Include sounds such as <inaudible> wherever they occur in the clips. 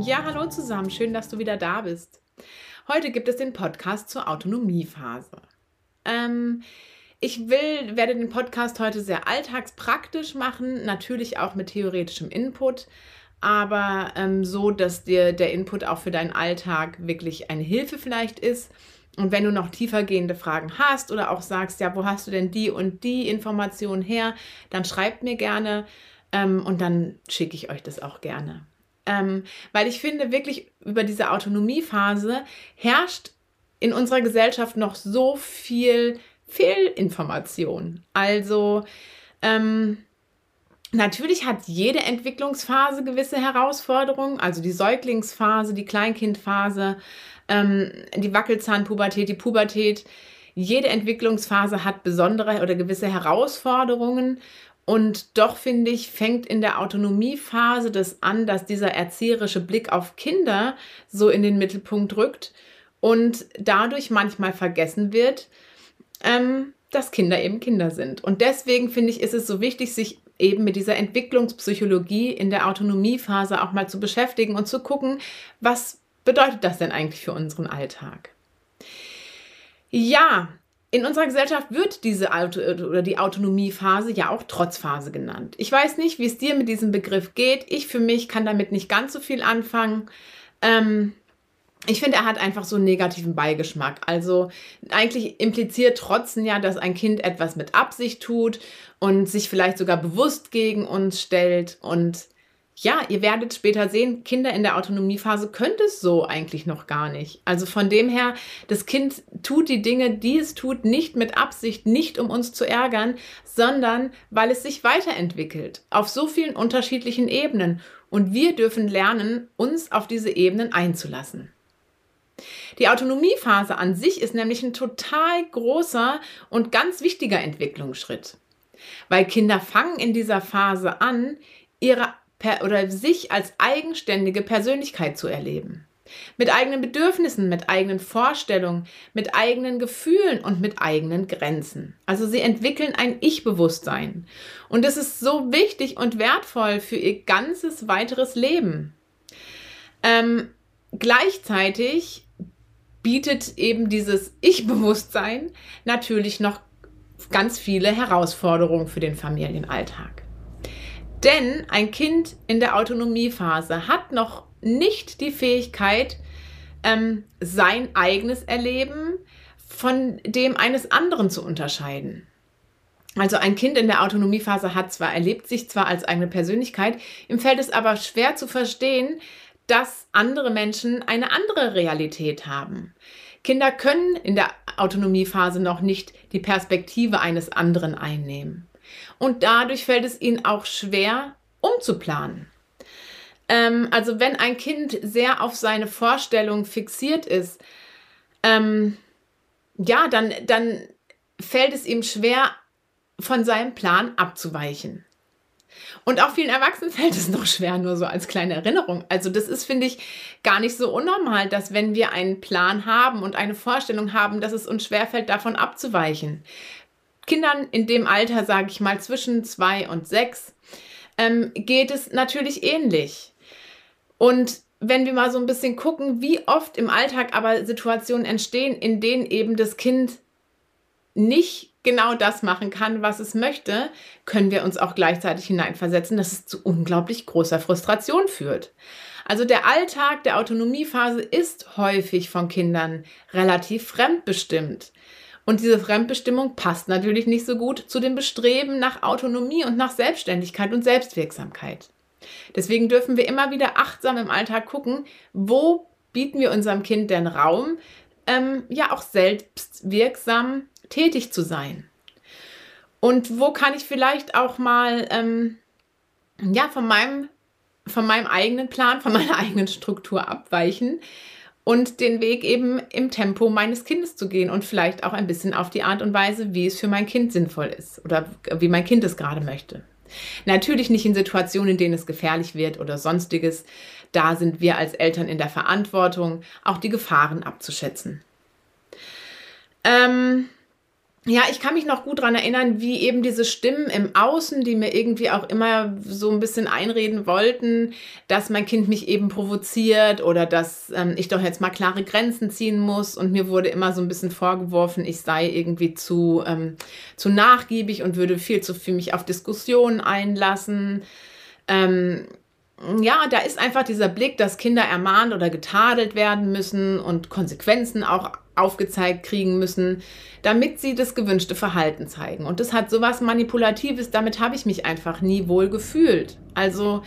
Ja, hallo zusammen, schön, dass du wieder da bist. Heute gibt es den Podcast zur Autonomiephase. Ähm, ich will, werde den Podcast heute sehr alltagspraktisch machen, natürlich auch mit theoretischem Input, aber ähm, so, dass dir der Input auch für deinen Alltag wirklich eine Hilfe vielleicht ist. Und wenn du noch tiefergehende Fragen hast oder auch sagst, ja, wo hast du denn die und die Informationen her, dann schreibt mir gerne ähm, und dann schicke ich euch das auch gerne. Ähm, weil ich finde, wirklich über diese Autonomiephase herrscht in unserer Gesellschaft noch so viel Fehlinformation. Also ähm, natürlich hat jede Entwicklungsphase gewisse Herausforderungen, also die Säuglingsphase, die Kleinkindphase, ähm, die Wackelzahnpubertät, die Pubertät. Jede Entwicklungsphase hat besondere oder gewisse Herausforderungen und doch finde ich, fängt in der Autonomiephase das an, dass dieser erzieherische Blick auf Kinder so in den Mittelpunkt rückt und dadurch manchmal vergessen wird, ähm, dass Kinder eben Kinder sind. Und deswegen finde ich, ist es so wichtig, sich eben mit dieser Entwicklungspsychologie in der Autonomiephase auch mal zu beschäftigen und zu gucken, was bedeutet das denn eigentlich für unseren Alltag? Ja, in unserer Gesellschaft wird diese Auto oder die Autonomiephase ja auch Trotzphase genannt. Ich weiß nicht, wie es dir mit diesem Begriff geht. Ich für mich kann damit nicht ganz so viel anfangen. Ähm, ich finde, er hat einfach so einen negativen Beigeschmack. Also eigentlich impliziert Trotzen ja, dass ein Kind etwas mit Absicht tut und sich vielleicht sogar bewusst gegen uns stellt und ja, ihr werdet später sehen, Kinder in der Autonomiephase können es so eigentlich noch gar nicht. Also von dem her, das Kind tut die Dinge, die es tut, nicht mit Absicht, nicht um uns zu ärgern, sondern weil es sich weiterentwickelt auf so vielen unterschiedlichen Ebenen. Und wir dürfen lernen, uns auf diese Ebenen einzulassen. Die Autonomiephase an sich ist nämlich ein total großer und ganz wichtiger Entwicklungsschritt, weil Kinder fangen in dieser Phase an, ihre oder sich als eigenständige Persönlichkeit zu erleben. Mit eigenen Bedürfnissen, mit eigenen Vorstellungen, mit eigenen Gefühlen und mit eigenen Grenzen. Also sie entwickeln ein Ich-Bewusstsein. Und das ist so wichtig und wertvoll für ihr ganzes weiteres Leben. Ähm, gleichzeitig bietet eben dieses Ich-Bewusstsein natürlich noch ganz viele Herausforderungen für den Familienalltag. Denn ein Kind in der Autonomiephase hat noch nicht die Fähigkeit, ähm, sein eigenes Erleben von dem eines anderen zu unterscheiden. Also ein Kind in der Autonomiephase hat zwar, erlebt sich zwar als eigene Persönlichkeit, ihm fällt es aber schwer zu verstehen, dass andere Menschen eine andere Realität haben. Kinder können in der Autonomiephase noch nicht die Perspektive eines anderen einnehmen und dadurch fällt es ihnen auch schwer, umzuplanen. Ähm, also wenn ein Kind sehr auf seine Vorstellung fixiert ist, ähm, ja, dann, dann fällt es ihm schwer, von seinem Plan abzuweichen. Und auch vielen Erwachsenen <laughs> fällt es noch schwer, nur so als kleine Erinnerung. Also das ist, finde ich, gar nicht so unnormal, dass wenn wir einen Plan haben und eine Vorstellung haben, dass es uns schwerfällt, davon abzuweichen. Kindern in dem Alter, sage ich mal, zwischen zwei und sechs, ähm, geht es natürlich ähnlich. Und wenn wir mal so ein bisschen gucken, wie oft im Alltag aber Situationen entstehen, in denen eben das Kind nicht genau das machen kann, was es möchte, können wir uns auch gleichzeitig hineinversetzen, dass es zu unglaublich großer Frustration führt. Also der Alltag der Autonomiephase ist häufig von Kindern relativ fremdbestimmt. Und diese Fremdbestimmung passt natürlich nicht so gut zu dem Bestreben nach Autonomie und nach Selbstständigkeit und Selbstwirksamkeit. Deswegen dürfen wir immer wieder achtsam im Alltag gucken, wo bieten wir unserem Kind denn Raum, ähm, ja auch selbstwirksam tätig zu sein. Und wo kann ich vielleicht auch mal ähm, ja von meinem von meinem eigenen Plan, von meiner <laughs> eigenen Struktur abweichen und den Weg eben im Tempo meines Kindes zu gehen und vielleicht auch ein bisschen auf die Art und Weise, wie es für mein Kind sinnvoll ist oder wie mein Kind es gerade möchte. Natürlich nicht in Situationen, in denen es gefährlich wird oder sonstiges. Da sind wir als Eltern in der Verantwortung, auch die Gefahren abzuschätzen. Ähm, ja, ich kann mich noch gut daran erinnern, wie eben diese Stimmen im Außen, die mir irgendwie auch immer so ein bisschen einreden wollten, dass mein Kind mich eben provoziert oder dass ähm, ich doch jetzt mal klare Grenzen ziehen muss. Und mir wurde immer so ein bisschen vorgeworfen, ich sei irgendwie zu, ähm, zu nachgiebig und würde viel zu viel mich auf Diskussionen einlassen. Ähm, ja, da ist einfach dieser Blick, dass Kinder ermahnt oder getadelt werden müssen und Konsequenzen auch aufgezeigt kriegen müssen, damit sie das gewünschte Verhalten zeigen. Und das hat sowas Manipulatives, damit habe ich mich einfach nie wohl gefühlt. Also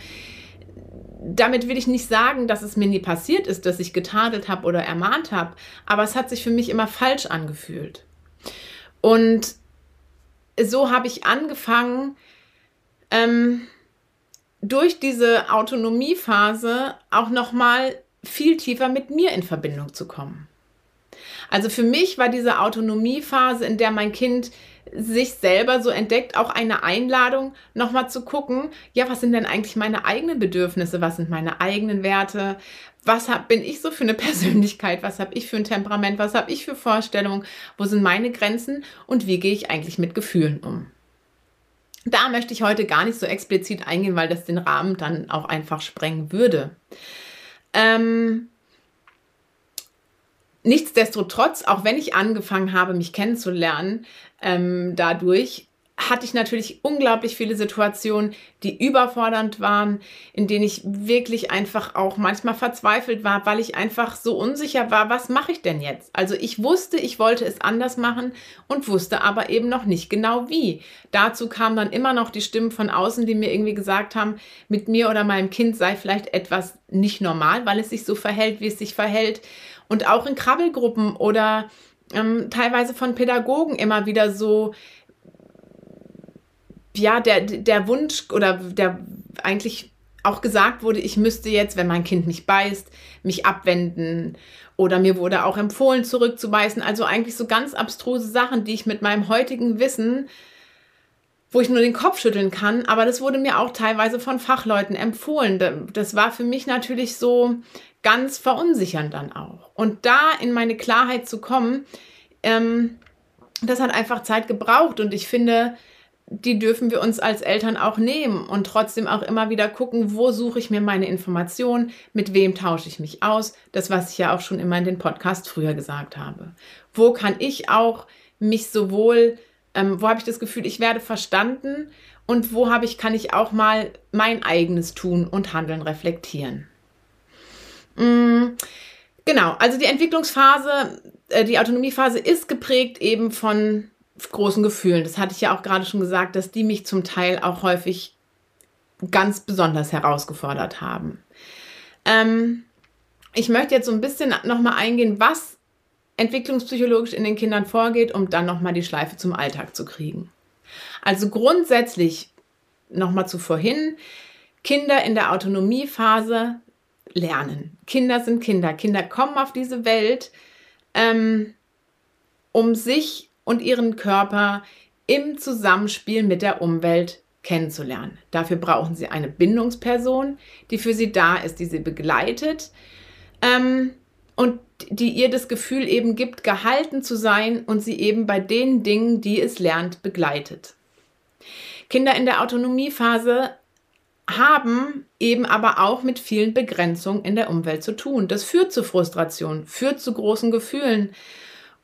damit will ich nicht sagen, dass es mir nie passiert ist, dass ich getadelt habe oder ermahnt habe, aber es hat sich für mich immer falsch angefühlt. Und so habe ich angefangen, ähm, durch diese Autonomiephase auch noch mal viel tiefer mit mir in Verbindung zu kommen. Also für mich war diese Autonomiephase, in der mein Kind sich selber so entdeckt, auch eine Einladung, nochmal zu gucken, ja, was sind denn eigentlich meine eigenen Bedürfnisse, was sind meine eigenen Werte, was hab, bin ich so für eine <laughs> Persönlichkeit, was habe ich für ein Temperament, was habe ich für Vorstellungen, wo sind meine Grenzen? Und wie gehe ich eigentlich mit Gefühlen um. Da möchte ich heute gar nicht so explizit eingehen, weil das den Rahmen dann auch einfach sprengen würde. Ähm, Nichtsdestotrotz, auch wenn ich angefangen habe, mich kennenzulernen, ähm, dadurch hatte ich natürlich unglaublich viele Situationen, die überfordernd waren, in denen ich wirklich einfach auch manchmal verzweifelt war, weil ich einfach so unsicher war, was mache ich denn jetzt? Also ich wusste, ich wollte es anders machen und wusste aber eben noch nicht genau wie. Dazu kamen dann immer noch die Stimmen von außen, die mir irgendwie gesagt haben, mit mir oder meinem Kind sei vielleicht etwas nicht normal, weil es sich so verhält, wie es sich verhält. Und auch in Krabbelgruppen oder ähm, teilweise von Pädagogen immer wieder so, ja, der, der Wunsch oder der eigentlich auch gesagt wurde, ich müsste jetzt, wenn mein Kind mich beißt, mich abwenden. Oder mir wurde auch empfohlen, zurückzubeißen. Also eigentlich so ganz abstruse Sachen, die ich mit meinem heutigen Wissen, wo ich nur den Kopf schütteln kann, aber das wurde mir auch teilweise von Fachleuten empfohlen. Das war für mich natürlich so, ganz verunsichernd dann auch. Und da in meine Klarheit zu kommen, ähm, das hat einfach Zeit gebraucht und ich finde, die dürfen wir uns als Eltern auch nehmen und trotzdem auch immer wieder gucken, wo suche ich mir meine Informationen, mit wem tausche ich mich aus, das, was ich ja auch schon immer in den Podcast früher gesagt habe. Wo kann ich auch mich sowohl, ähm, wo habe ich das Gefühl, ich werde verstanden und wo habe ich, kann ich auch mal mein eigenes Tun und Handeln reflektieren. Mm, genau, also die Entwicklungsphase, äh, die Autonomiephase ist geprägt eben von großen Gefühlen. Das hatte ich ja auch gerade schon gesagt, dass die mich zum Teil auch häufig ganz besonders herausgefordert haben. Ähm, ich möchte jetzt so ein bisschen nochmal eingehen, was entwicklungspsychologisch in den Kindern vorgeht, um dann nochmal die Schleife zum Alltag zu kriegen. Also grundsätzlich nochmal zu vorhin, Kinder in der Autonomiephase lernen. Kinder sind Kinder. Kinder kommen auf diese Welt, ähm, um sich und ihren Körper im Zusammenspiel mit der Umwelt kennenzulernen. Dafür brauchen sie eine Bindungsperson, die für sie da ist, die sie begleitet ähm, und die ihr das Gefühl eben gibt, gehalten zu sein und sie eben bei den Dingen, die es lernt, begleitet. Kinder in der Autonomiephase haben eben aber auch mit vielen Begrenzungen in der Umwelt zu tun. Das führt zu Frustration, führt zu großen Gefühlen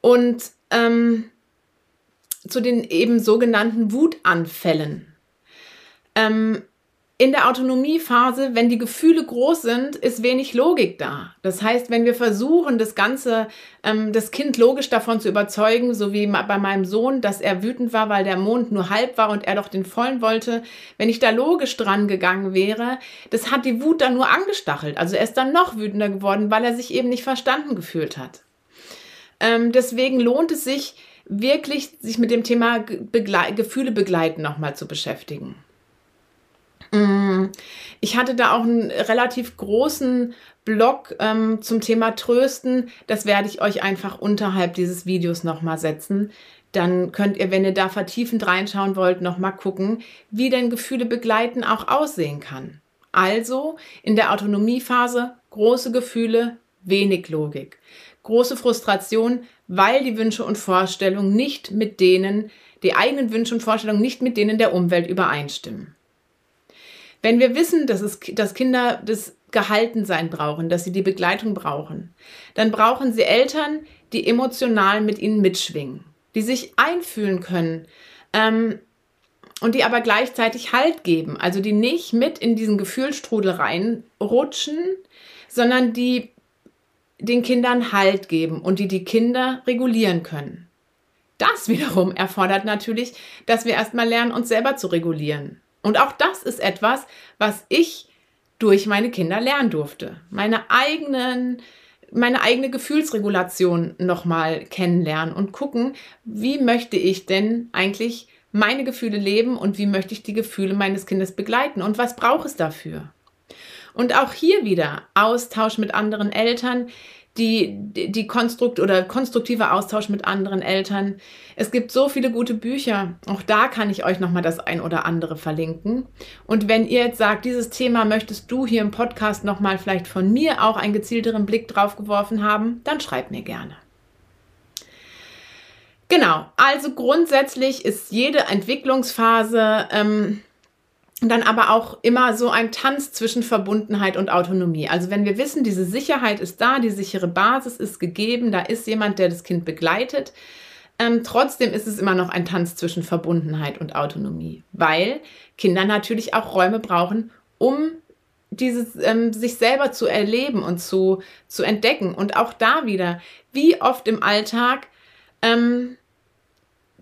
und ähm, zu den eben sogenannten Wutanfällen. Ähm, in der Autonomiephase, wenn die Gefühle groß sind, ist wenig Logik da. Das heißt, wenn wir versuchen, das Ganze, ähm, das Kind logisch davon zu überzeugen, so wie bei meinem Sohn, dass er wütend war, weil der Mond nur halb war und er doch den vollen wollte, wenn ich da logisch dran gegangen wäre, das hat die Wut dann nur angestachelt. Also er ist dann noch wütender geworden, weil er sich eben nicht verstanden gefühlt hat. Ähm, deswegen lohnt es sich wirklich, sich mit dem Thema Begle Gefühle begleiten nochmal zu beschäftigen. Mm, ich hatte da auch einen relativ großen Blog ähm, zum Thema Trösten. Das werde ich euch einfach unterhalb dieses Videos nochmal setzen. Dann könnt ihr, wenn ihr da vertiefend reinschauen wollt, nochmal gucken, wie denn Gefühle begleiten auch aussehen kann. Also in der Autonomiephase große Gefühle, wenig Logik. Große Frustration, weil die Wünsche und Vorstellungen nicht mit denen, die eigenen Wünsche und Vorstellungen nicht mit denen der Umwelt übereinstimmen. Wenn wir wissen, dass, es, dass Kinder das Gehaltensein brauchen, dass sie die Begleitung brauchen, dann brauchen sie Eltern, die emotional mit ihnen mitschwingen, die sich einfühlen können ähm, und die aber gleichzeitig Halt geben, also die nicht mit in diesen Gefühlstrudel reinrutschen, sondern die den Kindern Halt geben und die die Kinder regulieren können. Das wiederum erfordert natürlich, dass wir erstmal lernen, uns selber zu regulieren. Und auch das ist etwas, was ich durch meine Kinder lernen durfte. Meine eigenen meine eigene Gefühlsregulation nochmal kennenlernen und gucken, wie möchte ich denn eigentlich meine Gefühle leben und wie möchte ich die Gefühle meines Kindes begleiten und was braucht es dafür? Und auch hier wieder Austausch mit anderen Eltern, die, die Konstrukt oder konstruktive Austausch mit anderen Eltern. Es gibt so viele gute Bücher. Auch da kann ich euch nochmal das ein oder andere verlinken. Und wenn ihr jetzt sagt, dieses Thema möchtest du hier im Podcast nochmal vielleicht von mir auch einen gezielteren Blick drauf geworfen haben, dann schreibt mir gerne. Genau, also grundsätzlich ist jede Entwicklungsphase ähm, dann aber auch immer so ein Tanz zwischen Verbundenheit und Autonomie. Also wenn wir wissen, diese Sicherheit ist da, die sichere Basis ist gegeben, da ist jemand, der das Kind begleitet, ähm, trotzdem ist es immer noch ein Tanz zwischen Verbundenheit und Autonomie, weil Kinder natürlich auch Räume brauchen, um dieses ähm, sich selber zu erleben und zu, zu entdecken. Und auch da wieder, wie oft im Alltag ähm,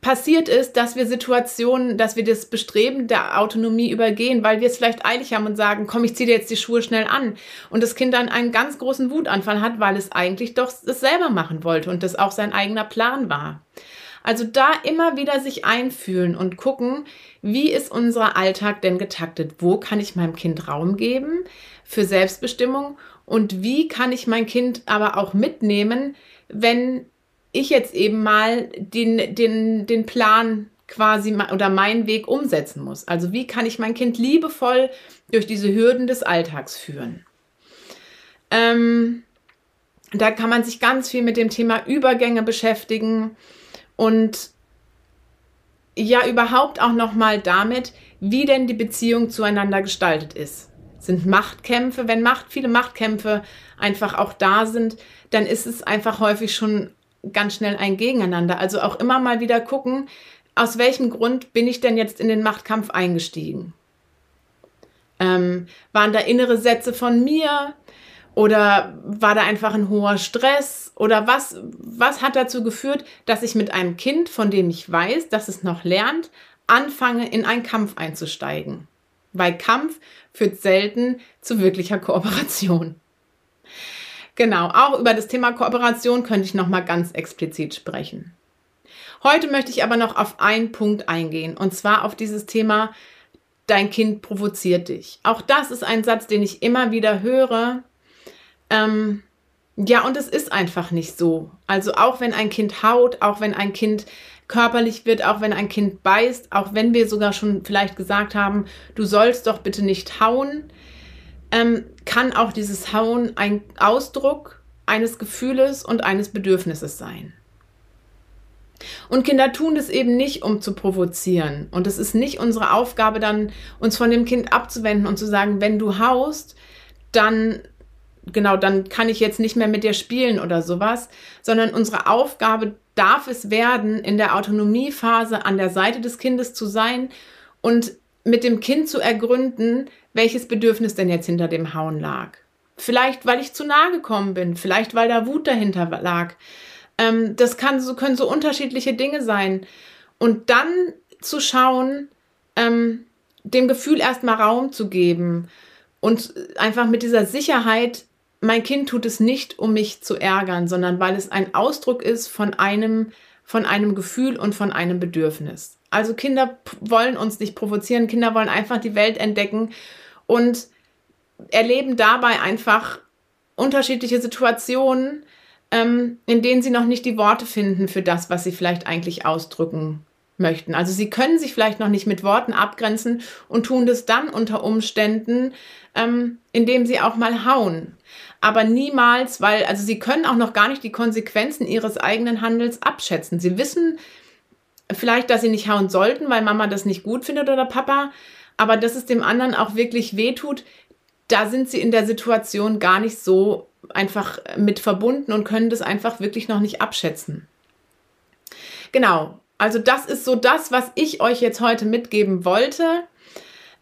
passiert ist, dass wir Situationen, dass wir das Bestreben der Autonomie übergehen, weil wir es vielleicht eilig haben und sagen, komm, ich ziehe dir jetzt die Schuhe schnell an. Und das Kind dann einen ganz großen Wutanfall hat, weil es eigentlich doch es selber machen wollte und das auch sein eigener Plan war. Also da immer wieder sich einfühlen und gucken, wie ist unser Alltag denn getaktet? Wo kann ich meinem Kind Raum geben für Selbstbestimmung? Und wie kann ich mein Kind aber auch mitnehmen, wenn ich jetzt eben mal den, den, den Plan quasi oder meinen Weg umsetzen muss. Also wie kann ich mein Kind liebevoll durch diese Hürden des Alltags führen? Ähm, da kann man sich ganz viel mit dem Thema Übergänge beschäftigen und ja überhaupt auch noch mal damit, wie denn die Beziehung zueinander gestaltet ist. Sind Machtkämpfe, wenn Macht, viele Machtkämpfe einfach auch da sind, dann ist es einfach häufig schon ganz schnell ein Gegeneinander. Also auch immer mal wieder gucken, aus welchem Grund bin ich denn jetzt in den Machtkampf eingestiegen? Ähm, waren da innere Sätze von mir? Oder war da einfach ein hoher Stress? Oder was, was hat dazu geführt, dass ich mit einem Kind, von dem ich weiß, dass es noch lernt, anfange, in einen Kampf einzusteigen? Weil Kampf führt selten zu wirklicher Kooperation. Genau, auch über das Thema Kooperation könnte ich noch mal ganz explizit sprechen. Heute möchte ich aber noch auf einen Punkt eingehen und zwar auf dieses Thema dein Kind provoziert dich. Auch das ist ein Satz, den ich immer wieder höre. Ähm, ja, und es ist einfach nicht so. Also auch wenn ein Kind haut, auch wenn ein Kind körperlich wird, auch wenn ein Kind beißt, auch wenn wir sogar schon vielleicht gesagt haben, du sollst doch bitte nicht hauen, ähm, kann auch dieses Hauen ein Ausdruck eines Gefühles und eines Bedürfnisses sein. Und Kinder tun das eben nicht, um zu provozieren. Und es ist nicht unsere Aufgabe, dann uns von dem Kind abzuwenden und zu sagen, wenn du haust, dann genau, dann kann ich jetzt nicht mehr mit dir spielen oder sowas, sondern unsere Aufgabe darf es werden, in der Autonomiephase an der Seite des Kindes zu sein und mit dem Kind zu ergründen, welches Bedürfnis denn jetzt hinter dem Hauen lag. Vielleicht, weil ich zu nahe gekommen bin, vielleicht, weil da Wut dahinter lag. Ähm, das kann so, können so unterschiedliche Dinge sein. Und dann zu schauen, ähm, dem Gefühl erstmal Raum zu geben und einfach mit dieser Sicherheit, mein Kind tut es nicht, um mich zu ärgern, sondern weil es ein Ausdruck ist von einem, von einem Gefühl und von einem Bedürfnis. Also Kinder wollen uns nicht provozieren, Kinder wollen einfach die Welt entdecken und erleben dabei einfach unterschiedliche Situationen, ähm, in denen sie noch nicht die Worte finden für das, was sie vielleicht eigentlich ausdrücken möchten. Also sie können sich vielleicht noch nicht mit Worten abgrenzen und tun das dann unter Umständen, ähm, indem sie auch mal hauen. Aber niemals, weil, also sie können auch noch gar nicht die Konsequenzen ihres eigenen Handels abschätzen. Sie wissen vielleicht, dass sie nicht hauen sollten, weil Mama das nicht gut findet oder Papa, aber dass es dem anderen auch wirklich wehtut, da sind sie in der Situation gar nicht so einfach mit verbunden und können das einfach wirklich noch nicht abschätzen. Genau, also das ist so das, was ich euch jetzt heute mitgeben wollte.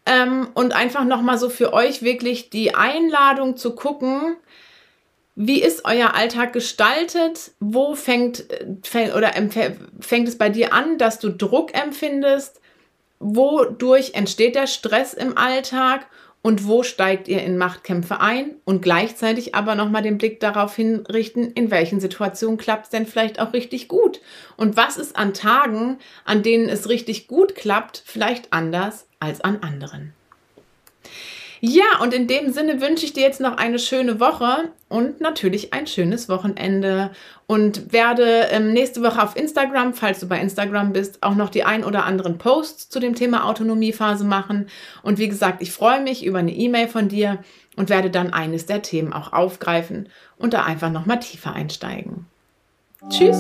Ähm, und einfach nochmal so für euch wirklich die Einladung zu gucken, wie ist euer Alltag gestaltet? Wo fängt, fängt oder fängt es bei dir an, dass du Druck empfindest? Wodurch entsteht der Stress im Alltag? und wo steigt ihr in Machtkämpfe ein und gleichzeitig aber nochmal den Blick darauf hinrichten, in welchen Situationen klappt es denn vielleicht auch richtig gut und was ist an Tagen, an denen es richtig gut klappt, vielleicht anders als an anderen. Ja, und in dem Sinne wünsche ich dir jetzt noch eine schöne Woche und natürlich ein schönes Wochenende und werde ähm, nächste Woche auf Instagram, falls du bei Instagram bist, auch noch die ein oder anderen Posts zu dem Thema Autonomiephase machen. Und wie gesagt, ich freue mich über eine E-Mail von dir und werde dann eines der Themen auch aufgreifen und da einfach nochmal tiefer einsteigen. Tschüss!